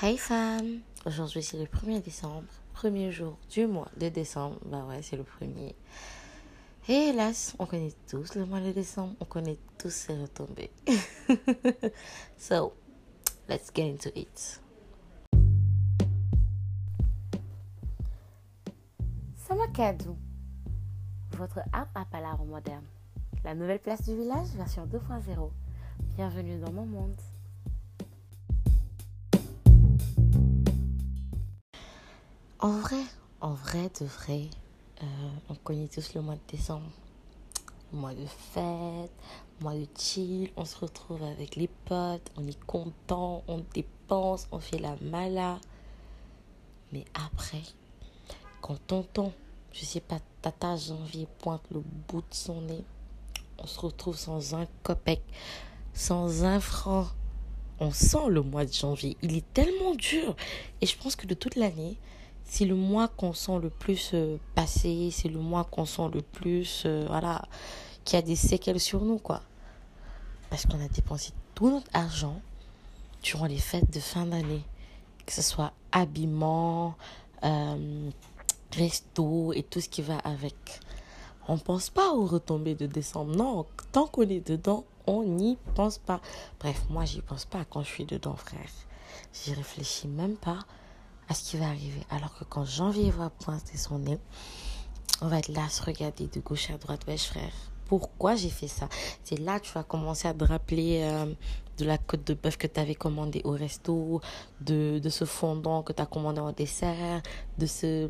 Hey femme, aujourd'hui c'est le 1er décembre, premier jour du mois de décembre. Bah ouais, c'est le premier. Et hélas, on connaît tous le mois de décembre, on connaît tous ses retombées. so, let's get into it. Samakadou, votre app à palabre moderne. La nouvelle place du village, version 2.0. Bienvenue dans mon monde. En vrai, en vrai de vrai, euh, on connaît tous le mois de décembre. Mois de fête, mois de chill, on se retrouve avec les potes, on est content, on dépense, on fait la mala. Mais après, quand tonton, je sais pas, tata janvier pointe le bout de son nez, on se retrouve sans un copec, sans un franc. On sent le mois de janvier, il est tellement dur. Et je pense que de toute l'année, c'est le mois qu'on sent le plus euh, passer, c'est le mois qu'on sent le plus, euh, voilà, qui a des séquelles sur nous, quoi. Parce qu'on a dépensé tout notre argent durant les fêtes de fin d'année, que ce soit habillement, euh, resto et tout ce qui va avec. On pense pas aux retombées de décembre. Non, tant qu'on est dedans, on n'y pense pas. Bref, moi, j'y pense pas quand je suis dedans, frère. J'y réfléchis même pas à ce qui va arriver. Alors que quand janvier va pointer son nez, on va être là à se regarder de gauche à droite. Wesh frère, pourquoi j'ai fait ça? C'est là que tu vas commencer à te rappeler euh, de la côte de bœuf que tu avais commandé au resto, de, de ce fondant que tu as commandé en dessert, de ce...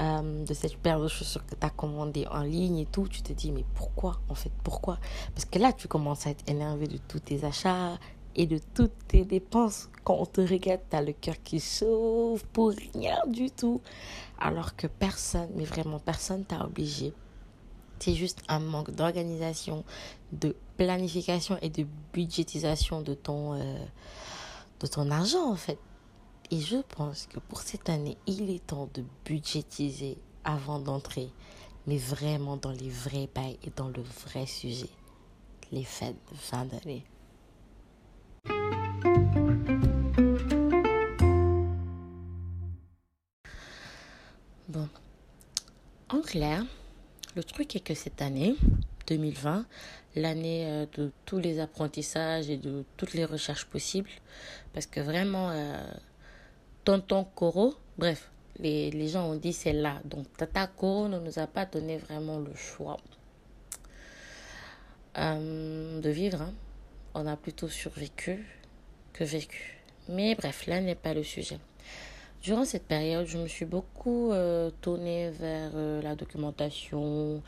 Euh, de cette paire de chaussures que tu as commandé en ligne et tout, tu te dis mais pourquoi en fait pourquoi? Parce que là tu commences à être énervé de tous tes achats, et de toutes tes dépenses. Quand on te regarde, tu as le cœur qui sauve pour rien du tout. Alors que personne, mais vraiment personne t'a obligé. C'est juste un manque d'organisation, de planification et de budgétisation de ton, euh, de ton argent en fait. Et je pense que pour cette année, il est temps de budgétiser avant d'entrer, mais vraiment dans les vrais bails et dans le vrai sujet, les fêtes de fin d'année. Bon, en clair, le truc est que cette année, 2020, l'année euh, de tous les apprentissages et de toutes les recherches possibles, parce que vraiment, euh, Tonton Koro, bref, les, les gens ont dit c'est là. Donc Tata Koro ne nous a pas donné vraiment le choix euh, de vivre. Hein. On a plutôt survécu que vécu. Mais bref, là n'est pas le sujet. Durant cette période, je me suis beaucoup euh, tournée vers euh, la documentation,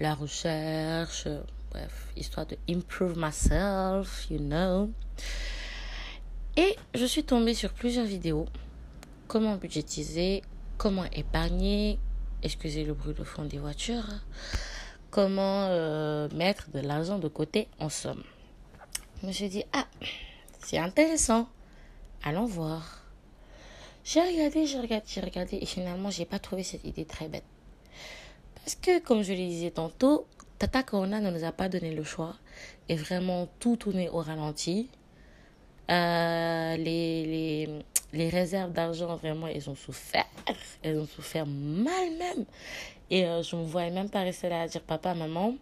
la recherche, euh, bref, histoire de improve myself, you know. Et je suis tombée sur plusieurs vidéos. Comment budgétiser, comment épargner, excusez le bruit de fond des voitures, comment mettre de l'argent de côté en somme. Je me suis dit, ah, c'est intéressant. Allons voir. J'ai regardé, j'ai regardé, j'ai regardé et finalement, j'ai pas trouvé cette idée très bête. Parce que, comme je le disais tantôt, Tata Corona ne nous a pas donné le choix et vraiment tout tourné au ralenti. Euh, les, les, les réserves d'argent, vraiment, elles ont souffert. Elles ont souffert mal même. Et euh, je me voyais même pas rester là à dire papa, maman,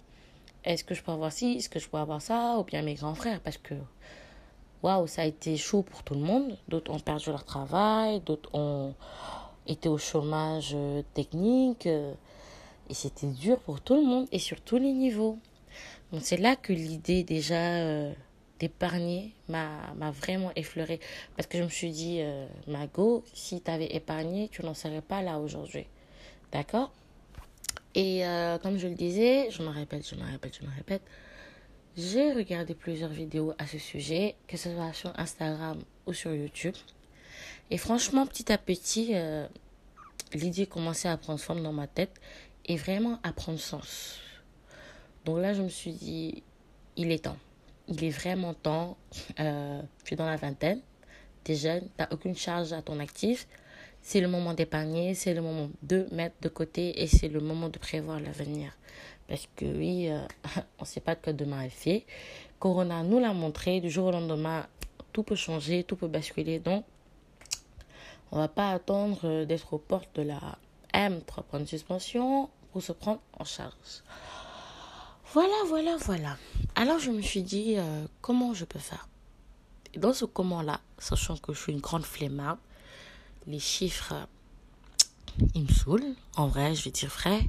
est-ce que je peux avoir ci, est-ce que je peux avoir ça, ou bien mes grands frères, parce que waouh, ça a été chaud pour tout le monde. D'autres ont perdu leur travail, d'autres ont été au chômage euh, technique. Euh, et c'était dur pour tout le monde et sur tous les niveaux. Donc c'est là que l'idée déjà euh, d'épargner m'a vraiment effleuré. Parce que je me suis dit, Mago, si tu avais épargné, tu n'en serais pas là aujourd'hui. D'accord? Et comme je le disais, je me répète, je me répète, je me répète. J'ai regardé plusieurs vidéos à ce sujet, que ce soit sur Instagram ou sur YouTube. Et franchement, petit à petit, euh, l'idée commençait à prendre forme dans ma tête et vraiment à prendre sens. Donc là, je me suis dit, il est temps. Il est vraiment temps. Euh, tu es dans la vingtaine, tu es jeune, tu n'as aucune charge à ton actif. C'est le moment d'épargner, c'est le moment de mettre de côté et c'est le moment de prévoir l'avenir. Parce que oui, euh, on ne sait pas de quoi demain est fait. Corona nous l'a montré, du jour au lendemain, tout peut changer, tout peut basculer. Donc, On va pas attendre euh, d'être aux portes de la M pour prendre suspension pour se prendre en charge. Voilà, voilà, voilà. Alors je me suis dit, euh, comment je peux faire? Dans ce comment-là, sachant que je suis une grande flemmarde, les chiffres, ils me saoulent. En vrai, je vais dire vrai.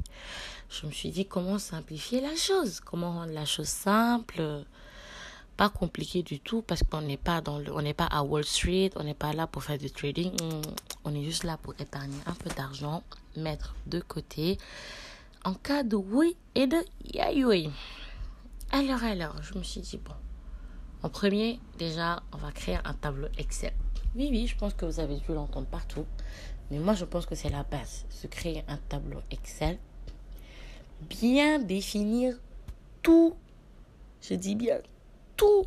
Je me suis dit, comment simplifier la chose Comment rendre la chose simple pas compliqué du tout parce qu'on n'est pas dans le, on n'est pas à Wall Street, on n'est pas là pour faire du trading, on est juste là pour épargner un peu d'argent, mettre de côté en cas de oui et de yaoui. Alors alors, je me suis dit bon, en premier déjà, on va créer un tableau Excel. Oui oui, je pense que vous avez dû l'entendre partout, mais moi je pense que c'est la base, se créer un tableau Excel, bien définir tout, je dis bien tout.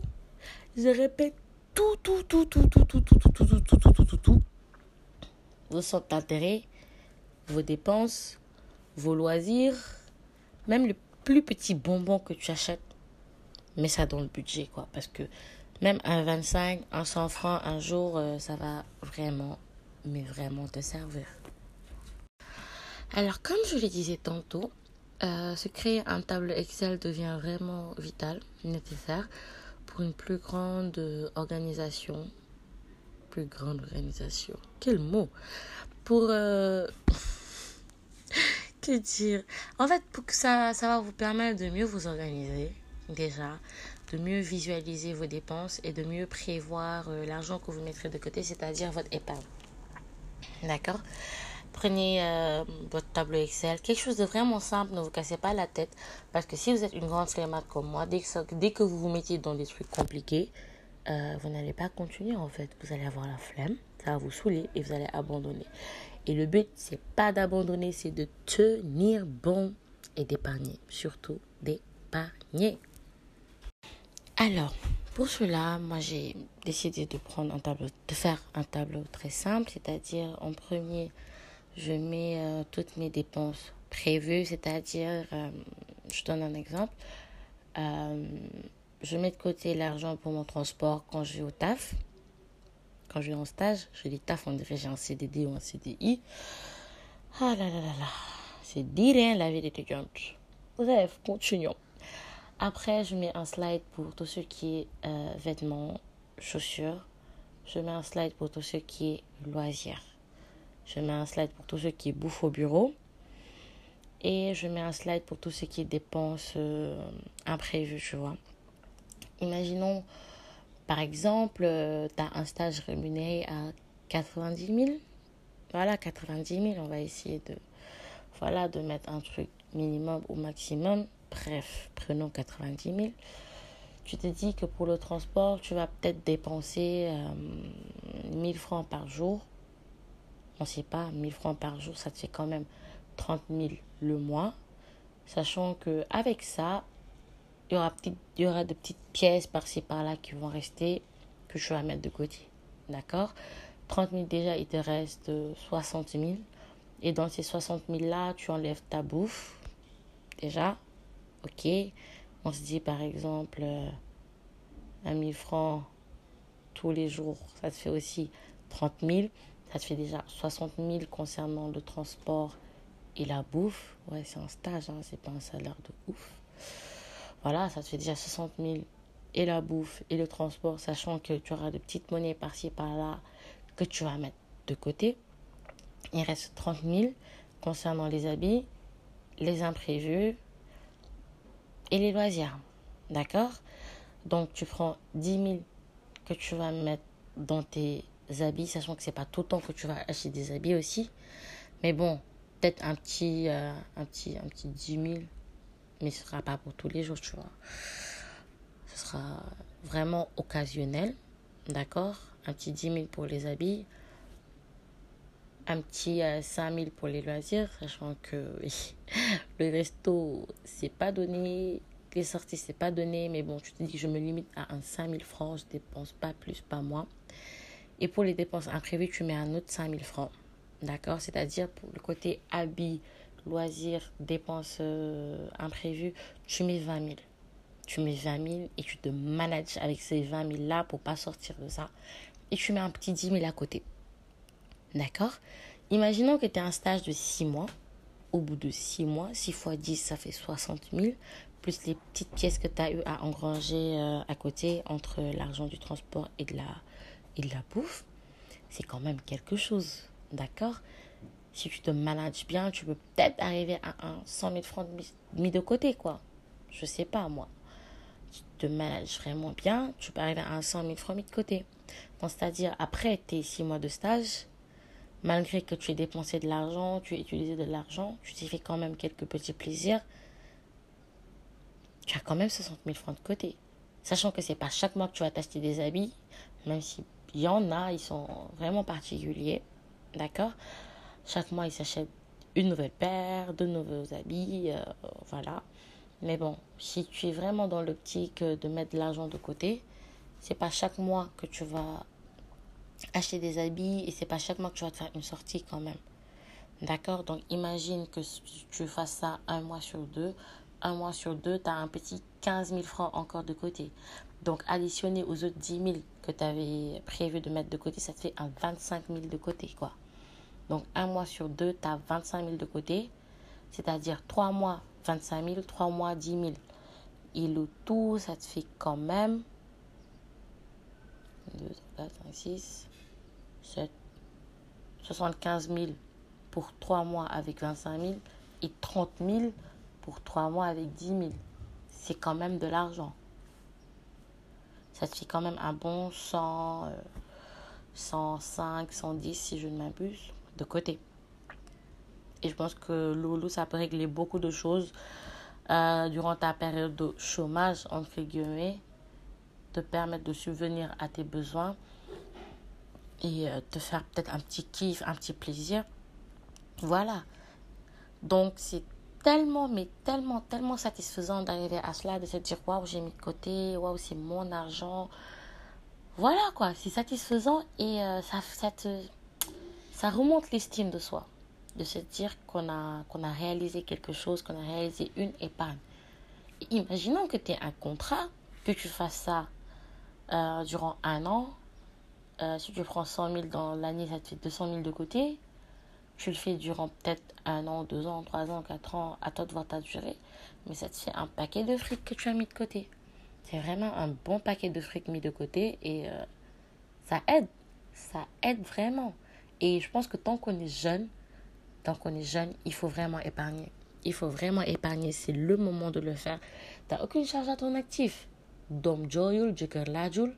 Je répète tout, tout, tout, tout, tout, tout, tout, tout, tout, tout, tout, tout, tout, tout, tout. Vos centres d'intérêt, vos dépenses, vos loisirs, même le plus petit bonbon que tu achètes, mets ça dans le budget, quoi. Parce que même un 25, un 100 francs un jour, ça va vraiment, mais vraiment te servir. Alors, comme je le disais tantôt, se créer un tableau Excel devient vraiment vital, nécessaire pour une plus grande organisation. Plus grande organisation. Quel mot? Pour... Euh, que dire? En fait, pour que ça, ça va vous permettre de mieux vous organiser, déjà, de mieux visualiser vos dépenses et de mieux prévoir euh, l'argent que vous mettrez de côté, c'est-à-dire votre épargne. D'accord? Prenez euh, votre tableau Excel, quelque chose de vraiment simple, ne vous cassez pas la tête. Parce que si vous êtes une grande flemmarde comme moi, dès que, dès que vous vous mettez dans des trucs compliqués, euh, vous n'allez pas continuer en fait. Vous allez avoir la flemme, ça va vous saouler et vous allez abandonner. Et le but, c'est pas d'abandonner, c'est de tenir bon et d'épargner. Surtout d'épargner. Alors, pour cela, moi j'ai décidé de prendre un tableau, de faire un tableau très simple, c'est-à-dire en premier, je mets euh, toutes mes dépenses prévues, c'est-à-dire, euh, je donne un exemple, euh, je mets de côté l'argent pour mon transport quand je vais au taf, quand je vais en stage, je dis taf, on dirait j'ai un CDD ou un CDI. Ah là là là là, c'est dire la vie d'étudiante. Bref, continuons. Après, je mets un slide pour tout ce qui est vêtements, chaussures. Je mets un slide pour tout ce qui est loisirs. Je mets un slide pour tout ce qui est bouffe au bureau. Et je mets un slide pour tout ce qui est dépenses euh, imprévues, tu vois. Imaginons, par exemple, euh, tu as un stage rémunéré à 90 000. Voilà, 90 000. On va essayer de, voilà, de mettre un truc minimum au maximum. Bref, prenons 90 000. Tu te dis que pour le transport, tu vas peut-être dépenser 1000 euh, francs par jour on ne sait pas, 1000 francs par jour, ça te fait quand même 30 000 le mois. Sachant que avec ça, il y aura, il y aura de petites pièces par-ci par-là qui vont rester que je vais mettre de côté. D'accord? 30 000 déjà, il te reste 60 000. Et dans ces 60 000 là, tu enlèves ta bouffe. Déjà, ok. On se dit par exemple, 1 1000 francs tous les jours, ça te fait aussi 30 000. Ça te fait déjà 60 000 concernant le transport et la bouffe. Ouais, c'est un stage, hein, c'est pas un salaire de ouf. Voilà, ça te fait déjà 60 000 et la bouffe et le transport, sachant que tu auras de petites monnaies par-ci par-là que tu vas mettre de côté. Il reste 30 000 concernant les habits, les imprévus et les loisirs. D'accord? Donc tu prends 10 000 que tu vas mettre dans tes habits, sachant que c'est pas tout le temps que tu vas acheter des habits aussi. Mais bon, peut-être un petit, euh, un petit, un petit 10 000, mais ce sera pas pour tous les jours, tu vois. Ce sera vraiment occasionnel, d'accord? Un petit 10 000 pour les habits, un petit 5 euh, 000 pour les loisirs, sachant que le resto, c'est pas donné, les sorties, c'est pas donné, mais bon, tu te dis que je me limite à un 5 000 francs, je dépense pas plus, pas moins. Et pour les dépenses imprévues, tu mets un autre 5000 francs. D'accord? C'est-à-dire pour le côté habits, loisirs, dépenses euh, imprévues, tu mets 20 000. Tu mets 20 000 et tu te manages avec ces 20 000 là pour pas sortir de ça. Et tu mets un petit 10 000 à côté. D'accord Imaginons que tu as un stage de 6 mois. Au bout de 6 mois, 6 fois 10, ça fait 60 000, plus les petites pièces que tu as eu à engranger euh, à côté entre l'argent du transport et de la, et de la bouffe. C'est quand même quelque chose. D'accord Si tu te manages bien, tu peux peut-être arriver à un 100 000 francs mis de côté, quoi. Je sais pas, moi. Tu te manages vraiment bien, tu peux arriver à un 100 000 francs mis de côté. c'est-à-dire, après tes 6 mois de stage, malgré que tu aies dépensé de l'argent, tu aies utilisé de l'argent, tu t'es fait quand même quelques petits plaisirs, tu as quand même 60 000 francs de côté. Sachant que c'est pas chaque mois que tu vas t'acheter des habits, même s'il y en a, ils sont vraiment particuliers. D'accord? Chaque mois, ils s'achètent une nouvelle paire, deux nouveaux habits, euh, voilà. Mais bon, si tu es vraiment dans l'optique de mettre de l'argent de côté, c'est pas chaque mois que tu vas acheter des habits et c'est pas chaque mois que tu vas te faire une sortie quand même. D'accord? Donc imagine que tu fasses ça un mois sur deux. Un mois sur deux, tu as un petit 15 000 francs encore de côté. Donc additionné aux autres 10 000 que tu avais prévu de mettre de côté, ça te fait un 25 000 de côté. quoi. Donc un mois sur deux, tu as 25 000 de côté. C'est-à-dire trois mois, 25 000, trois mois, 10 000. Et le tout, ça te fait quand même 2, 4, 5, 6, 7, 75 000 pour 3 mois avec 25 000 et 30 000 pour 3 mois avec 10 000. C'est quand même de l'argent. Ça te fait quand même un bon 100, 105, 110 si je ne m'abuse de côté. Et je pense que Loulou, ça peut régler beaucoup de choses euh, durant ta période de chômage, entre guillemets, te permettre de subvenir à tes besoins et euh, te faire peut-être un petit kiff, un petit plaisir. Voilà. Donc c'est tellement, mais tellement, tellement satisfaisant d'arriver à cela, de se dire waouh, j'ai mis de côté, waouh, c'est mon argent. Voilà quoi, c'est satisfaisant et euh, ça, ça, ça remonte l'estime de soi. De se dire qu'on a, qu'on a réalisé quelque chose, qu'on a réalisé une épargne. imaginons que tu aies un contrat, que tu fasses ça euh, durant un an. Euh, si tu prends 100 000 dans l'année, ça te fait 200 000 de côté. Tu le fais durant peut-être un an, deux ans, trois ans, quatre ans, à toi de voir ta durée. Mais ça te fait un paquet de fric que tu as mis de côté. C'est vraiment un bon paquet de fric mis de côté et euh, ça aide. Ça aide vraiment. Et je pense que tant qu'on est jeune, tant qu'on est jeune, il faut vraiment épargner. Il faut vraiment épargner. C'est le moment de le faire. Tu n'as aucune charge à ton actif dom joyul, jëkkër laajul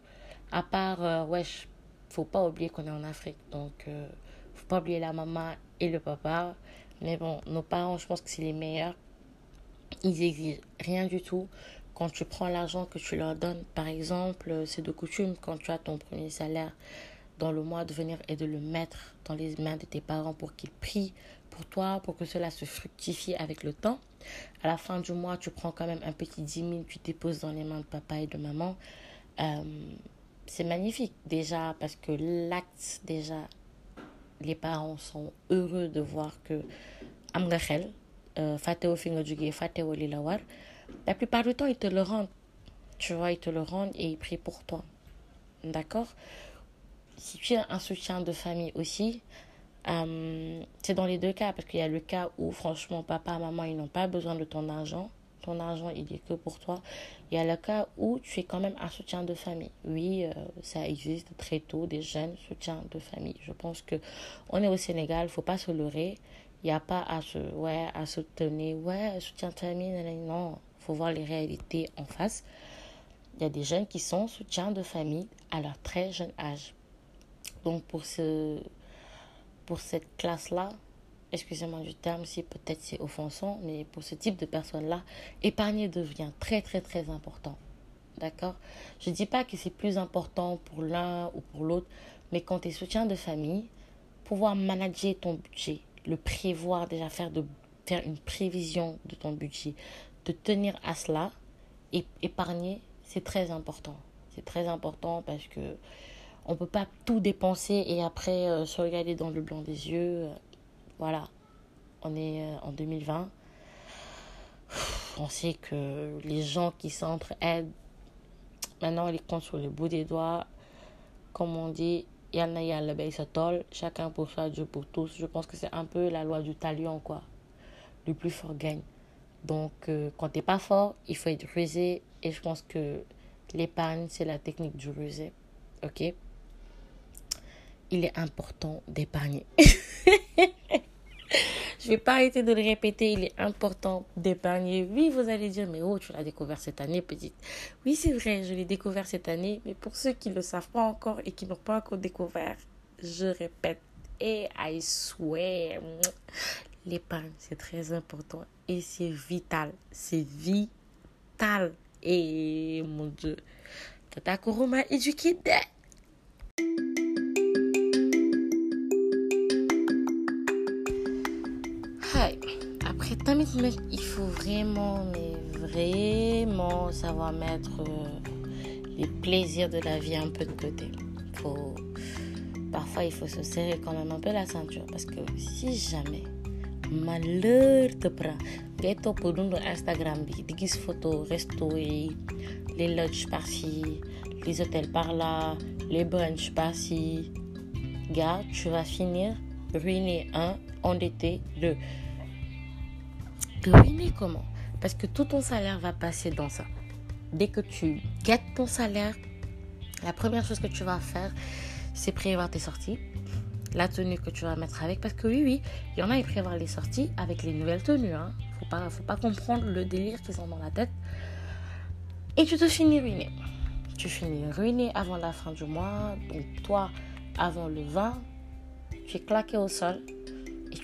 à part euh, wesh faut pas oublier qu'on est en Afrique donc euh, faut pas oublier la maman et le papa mais bon nos parents je pense que c'est les meilleurs ils exigent rien du tout quand tu prends l'argent que tu leur donnes par exemple c'est de coutume quand tu as ton premier salaire dans le mois de venir et de le mettre dans les mains de tes parents pour qu'ils prient pour toi, pour que cela se fructifie avec le temps. À la fin du mois, tu prends quand même un petit 10 000, tu déposes dans les mains de papa et de maman. Euh, c'est magnifique déjà parce que l'acte, déjà, les parents sont heureux de voir que euh, la plupart du temps, ils te le rendent. Tu vois, ils te le rendent et ils prient pour toi. D'accord? Si tu as un soutien de famille aussi, euh, c'est dans les deux cas, parce qu'il y a le cas où, franchement, papa, maman, ils n'ont pas besoin de ton argent. Ton argent, il est que pour toi. Il y a le cas où tu es quand même un soutien de famille. Oui, euh, ça existe très tôt, des jeunes soutiens de famille. Je pense que on est au Sénégal, faut pas se leurrer. Il n'y a pas à se, ouais, à se tenir, ouais, soutien de famille, non. faut voir les réalités en face. Il y a des jeunes qui sont soutiens de famille à leur très jeune âge. Donc, pour ce pour cette classe-là, excusez-moi du terme, si peut-être c'est offensant, mais pour ce type de personnes-là, épargner devient très très très important. D'accord? Je ne dis pas que c'est plus important pour l'un ou pour l'autre, mais quand tu es soutien de famille, pouvoir manager ton budget, le prévoir, déjà faire, de, faire une prévision de ton budget, de tenir à cela, et épargner, c'est très important. C'est très important parce que on peut pas tout dépenser et après euh, se regarder dans le blanc des yeux. Voilà, on est euh, en 2020. On sait que les gens qui s'entraident, maintenant, ils comptent sur le bout des doigts. Comme on dit, Yalla yalla bay sa tol, chacun pour soi, Dieu pour tous. Je pense que c'est un peu la loi du talion, quoi. Le plus fort gagne. Donc, euh, quand t'es pas fort, il faut être rusé. Et je pense que l'épargne, c'est la technique du rusé. Ok? Il est important d'épargner. Je vais pas arrêter de le répéter, il est important d'épargner. Oui, vous allez dire, mais oh, tu l'as découvert cette année, petite. Oui, c'est vrai, je l'ai découvert cette année, mais pour ceux qui ne le savent pas encore et qui n'ont pas encore découvert, je répète, et I swear, l'épargne, c'est très important et c'est vital. C'est vital. Et mon Dieu, Tata Kuruma Après, tamit, il faut vraiment, mais vraiment savoir mettre euh, les plaisirs de la vie un peu de côté. Faut, parfois, il faut se serrer quand même un peu la ceinture parce que si jamais malheur te prend, ngay topp dundu Instagram bi di photo resto les lodges par-ci les hôtels par-là les brunchs par-ci. Gars tu vas finir ruiné un endetté deux ruiner comment? Parce que tout ton salaire va passer dans ça. Dès que tu guettes ton salaire, la première chose que tu vas faire, c'est prévoir tes sorties, la tenue que tu vas mettre avec. Parce que oui, oui, il y en a, ils prévoient les sorties avec les nouvelles tenues. Hein. Faut pas, faut pas comprendre le délire qu'ils ont dans la tête. Et tu te finis ruiné. Tu finis ruiné avant la fin du mois. Donc toi, avant le 20, tu es claqué au sol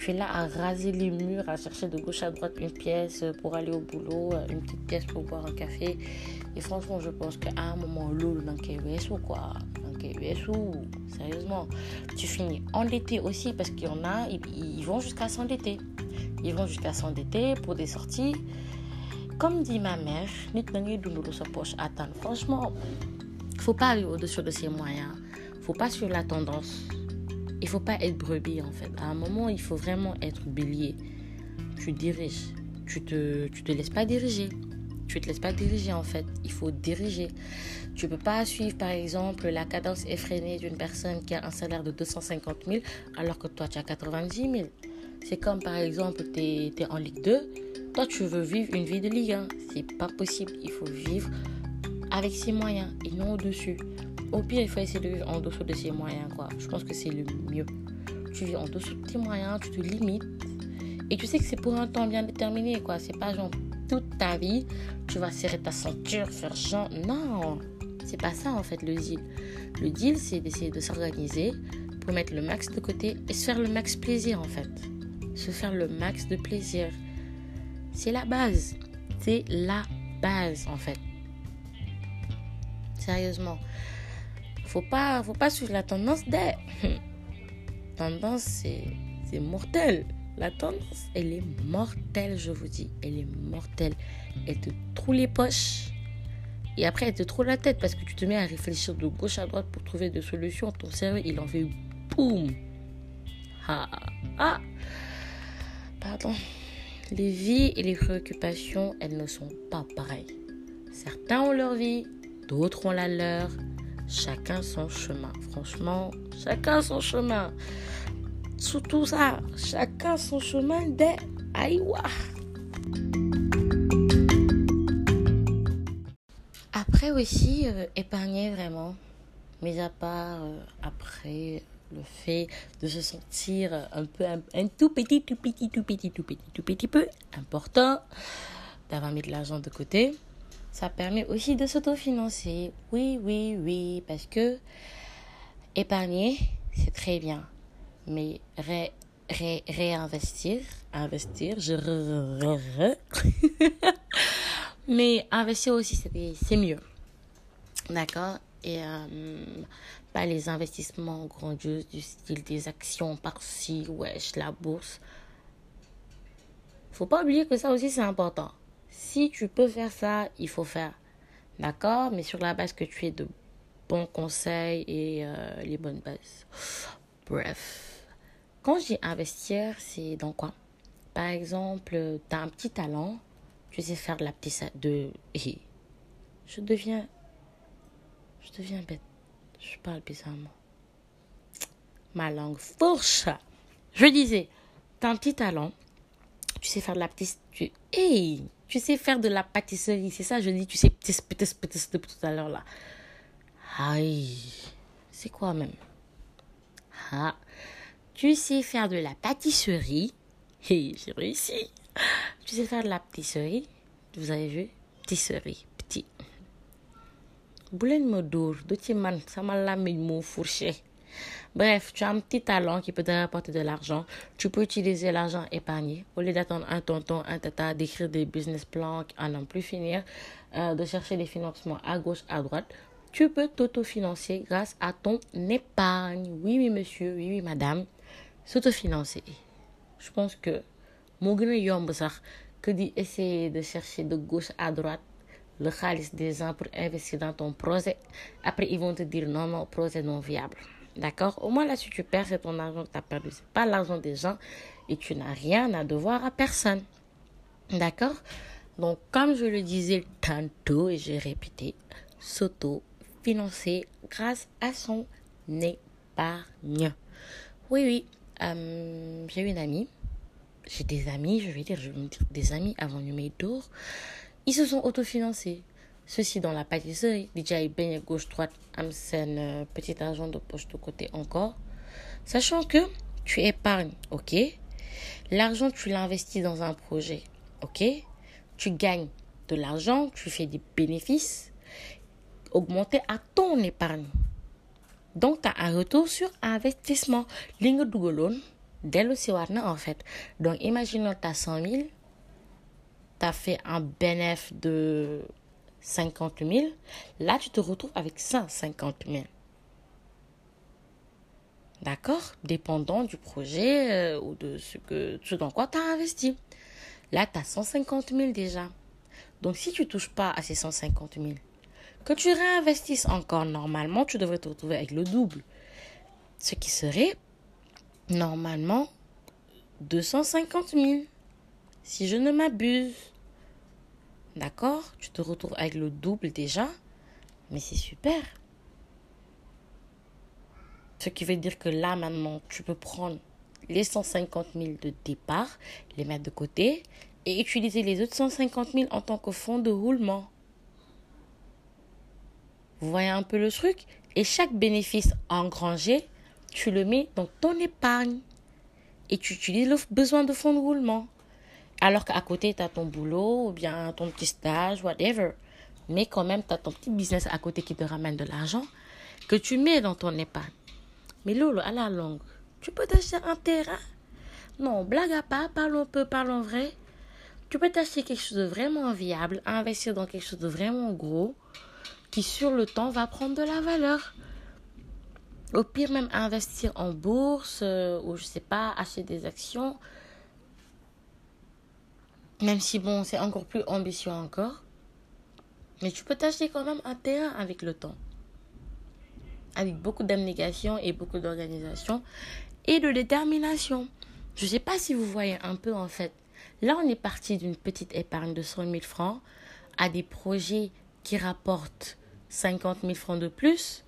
tu es là à raser les murs, à chercher de gauche à droite une pièce pour aller au boulot, une petite pièce pour boire un café. Et franchement, je pense qu'à un moment, l'eau dans ou quoi. Dans sérieusement. Tu finis endetté aussi parce qu'il y en a, ils, vont jusqu'à s'endetter. Ils vont jusqu'à s'endetter pour des sorties. Comme dit ma mère, poche attendre. Franchement, faut pas aller au-dessus de ses moyens. Faut pas suivre la tendance il faut pas être brebis en fait. À un moment, il faut vraiment être bélier. Tu diriges. Tu te, tu te laisses pas diriger. Tu te laisses pas diriger en fait. Il faut diriger. Tu peux pas suivre par exemple la cadence effrénée d'une personne qui a un salaire de 250 000 alors que toi tu as 90 000. C'est comme par exemple tu es, en Ligue 2. Toi tu veux vivre une vie de Ligue 1. C'est pas possible. Il faut vivre avec ses moyens et non au-dessus. Au pire, il faut essayer de vivre en dessous de ses moyens, quoi. Je pense que c'est le mieux. Tu vis en dessous de tes moyens, tu te limites. Et tu sais que c'est pour un temps bien déterminé, quoi. C'est pas genre toute ta vie, tu vas serrer ta ceinture, faire genre. Non, c'est pas ça en fait le deal. Le deal, c'est d'essayer de s'organiser pour mettre le max de côté et se faire le max plaisir en fait. Se faire le max de plaisir. C'est la base. C'est la base en fait. Sérieusement faut pas, faut pas suivre la tendance des. tendance, c'est mortel. La tendance, elle est mortelle, je vous dis. Elle est mortelle. Elle te trouve les poches. Et après, elle te trouve la tête parce que tu te mets à réfléchir de gauche à droite pour trouver des solutions. Ton cerveau, il en fait boum. Ah, ah. Pardon. Les vies et les préoccupations, elles ne sont pas pareilles. Certains ont leur vie, d'autres ont la leur. Chacun son chemin. Franchement, chacun son chemin. Surtout ça, chacun son chemin des Aïwa. Après aussi, euh, épargner vraiment. Mais à part euh, après le fait de se sentir un peu, un, tout petit, tout petit, tout petit, tout petit, tout petit peu important d'avoir mis de l'argent de côté ça permet aussi de s'autofinancer. Oui, oui, oui, parce que épargner, c'est très bien. Mais ré, ré, réinvestir, investir, je re, Mais investir aussi, c'est mieux. D'accord? Et euh, pas les investissements grandioses du style des actions par-ci, wesh, la bourse. Faut pas oublier que ça aussi, c'est important. Si tu peux faire ça, il faut faire. D'accord? Mais sur la base que tu aies de bons conseils et euh, les bonnes bases. Bref. Quand dis investir, c'est dans quoi? Par exemple, tu as un petit talent, tu sais faire de la petite... De... je deviens... Je deviens bête. Je parle bizarrement. ma langue fourche. Je disais, t'as un petit talent, tu sais faire de la petite... Tu, hey, tu sais faire de la pâtisserie, c'est ça je dis, tu sais petit, petit, petit depuis tout à l'heure là. Aïe, c'est quoi même? Ah, tu sais faire de la pâtisserie. Hey, j'ai réussi. Tu sais faire de la pâtisserie. Vous avez vu? Pâtisserie, petit. Boulen modour, de man, ça m'a mon fourché. Bref, tu as un petit talent qui peut te rapporter de l'argent. Tu peux utiliser l'argent épargné au lieu d'attendre un tonton, un tata, d'écrire des business plans à n'en plus finir, euh, de chercher des financements à gauche, à droite. Tu peux t'autofinancer grâce à ton épargne. Oui, oui, monsieur, oui, oui, madame. S'autofinancer. Je pense que mon que d'essayer de chercher de gauche à droite le khalis des gens pour investir dans ton projet. Après, ils vont te dire non, non, projet non viable. D'accord? Au moins là, si tu perds, c'est ton argent que tu as perdu. Ce n'est pas l'argent des gens et tu n'as rien à devoir à personne. D'accord? Donc, comme je le disais tantôt et j'ai répété, s'auto-financer grâce à son épargne. Oui, oui. Euh, j'ai une amie. J'ai des amis, je vais dire, je vais dire des amis avant numéro. Ils se sont autofinancés. Ceci dans la pâtisserie. Déjà, ils baignent gauche-droite, un euh, petit argent de poche de côté encore. Sachant que tu épargnes, ok L'argent, tu l'investis dans un projet, ok Tu gagnes de l'argent, tu fais des bénéfices augmenter à ton épargne. Donc, tu as un retour sur investissement. Ligne de dès le en fait. Donc, imaginons tu as 100 000 tu as fait un bénéfice de 50 000, là, tu te retrouves avec 150 000. D'accord? Dépendant du projet euh, ou de ce, que, ce dans quoi tu as investi. Là, tu as 150 000 déjà. Donc, si tu ne touches pas à ces 150 000, que tu réinvestisses encore normalement, tu devrais te retrouver avec le double. Ce qui serait normalement 250 000. Si je ne m'abuse. D'accord Tu te retrouves avec le double déjà. Mais c'est super. Ce qui veut dire que là, maintenant, tu peux prendre les 150 000 de départ, les mettre de côté et utiliser les autres 150 000 en tant que fonds de roulement. Vous voyez un peu le truc? Et chaque bénéfice engrangé, tu le mets dans ton épargne. Et tu utilises le besoin de fonds de roulement. Alors qu'à côté, tu as ton boulot ou bien ton petit stage, whatever. Mais quand même, tu as ton petit business à côté qui te ramène de l'argent que tu mets dans ton épargne. Mais Lolo, à la longue, tu peux t'acheter un terrain Non, blague à part, parlons peu, parlons vrai. Tu peux t'acheter quelque chose de vraiment viable, investir dans quelque chose de vraiment gros, qui sur le temps va prendre de la valeur. Au pire, même investir en bourse euh, ou je sais pas, acheter des actions. Même si, bon, c'est encore plus ambitieux encore. Mais tu peux t'acheter quand même un terrain avec le temps. Avec beaucoup d'abnégation et beaucoup d'organisation et de détermination. Je ne sais pas si vous voyez un peu en fait. Là, on est parti d'une petite épargne de 100 000 francs à des projets qui rapportent 50 000 francs de plus.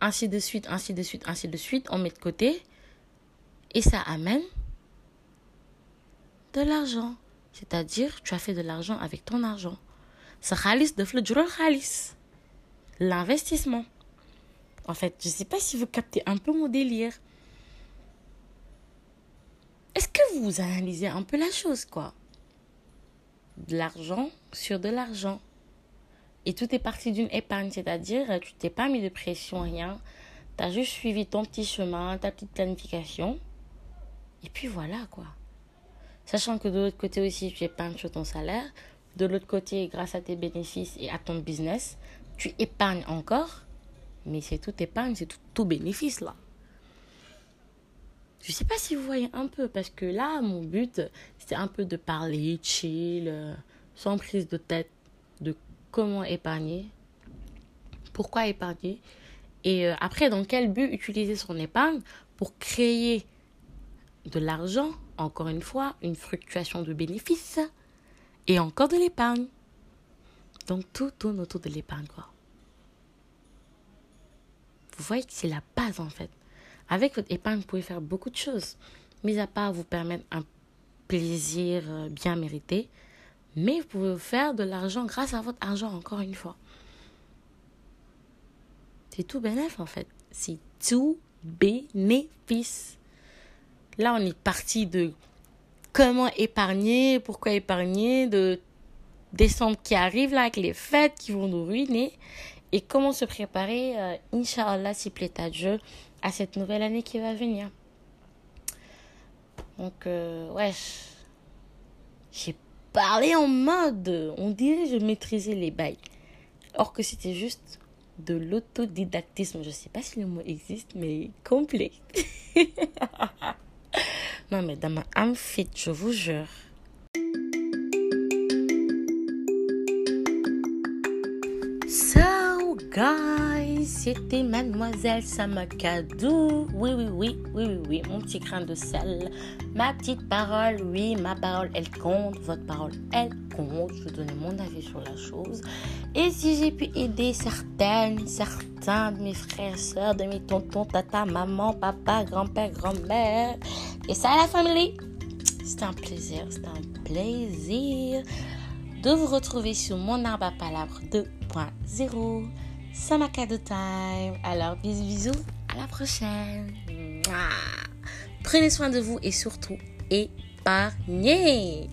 Ainsi de suite, ainsi de suite, ainsi de suite. On met de côté. Et ça amène de l'argent. C'est-à-dire, tu as fait de l'argent avec ton argent. C'est khalis de khalis. L'investissement. En fait, je ne sais pas si vous captez un peu mon délire. Est-ce que vous analysez un peu la chose, quoi? De l'argent sur de l'argent. Et tout est parti d'une épargne, c'est-à-dire tu t'es pas mis de pression, rien. Tu as juste suivi ton petit chemin, ta petite planification. Et puis voilà, quoi. Sachant que de l'autre côté aussi, tu épargnes sur ton salaire. De l'autre côté, grâce à tes bénéfices et à ton business, tu épargnes encore. Mais c'est tout épargne, c'est tout, bénéfice là. Je sais pas si vous voyez un peu, parce que là, mon but, c'était un peu de parler, chill, sans prise de tête, de comment épargner, pourquoi épargner, et euh, après, dans quel but utiliser son épargne pour créer de l'argent encore une fois, une fluctuation de bénéfices et encore de l'épargne. Donc tout tourne autour de l'épargne. Vous voyez que c'est la base en fait. Avec votre épargne, vous pouvez faire beaucoup de choses. Mis à part vous permettre un plaisir euh, bien mérité, mais vous pouvez faire de l'argent grâce à votre argent, encore une fois. C'est tout bénéfice en fait. C'est tout bénéfice. Là, on est parti de comment épargner, pourquoi épargner, de décembre qui arrive là avec les fêtes qui vont nous ruiner et comment se préparer, euh, Inch'Allah, s'il plaît à Dieu, à cette nouvelle année qui va venir. Donc, euh, ouais, j'ai parlé en mode, on dirait que je maîtrisais les bails. Or que c'était juste de l'autodidactisme. Je sais pas si le mot existe, mais complet. non, mais dans ma âme fit, je vous jure. So, guys, c'était Mademoiselle Samakadou. Oui, oui, oui, oui, oui, mon petit grain de sel. Ma petite parole, oui, ma parole, elle compte. Votre parole, elle compte. Je vais donner mon avis sur la chose. Et si j'ai pu aider certaines, certains de mes frères, soeurs, de mes tontons, tata, maman, papa, grand-père, grand-mère, et ça, la famille, c'est un plaisir, c'est un plaisir de vous retrouver sur mon arbre à palabres 2.0. Samakado time. Alors, bisous, bisous. À la prochaine. Prenez soin de vous et surtout, épargnez.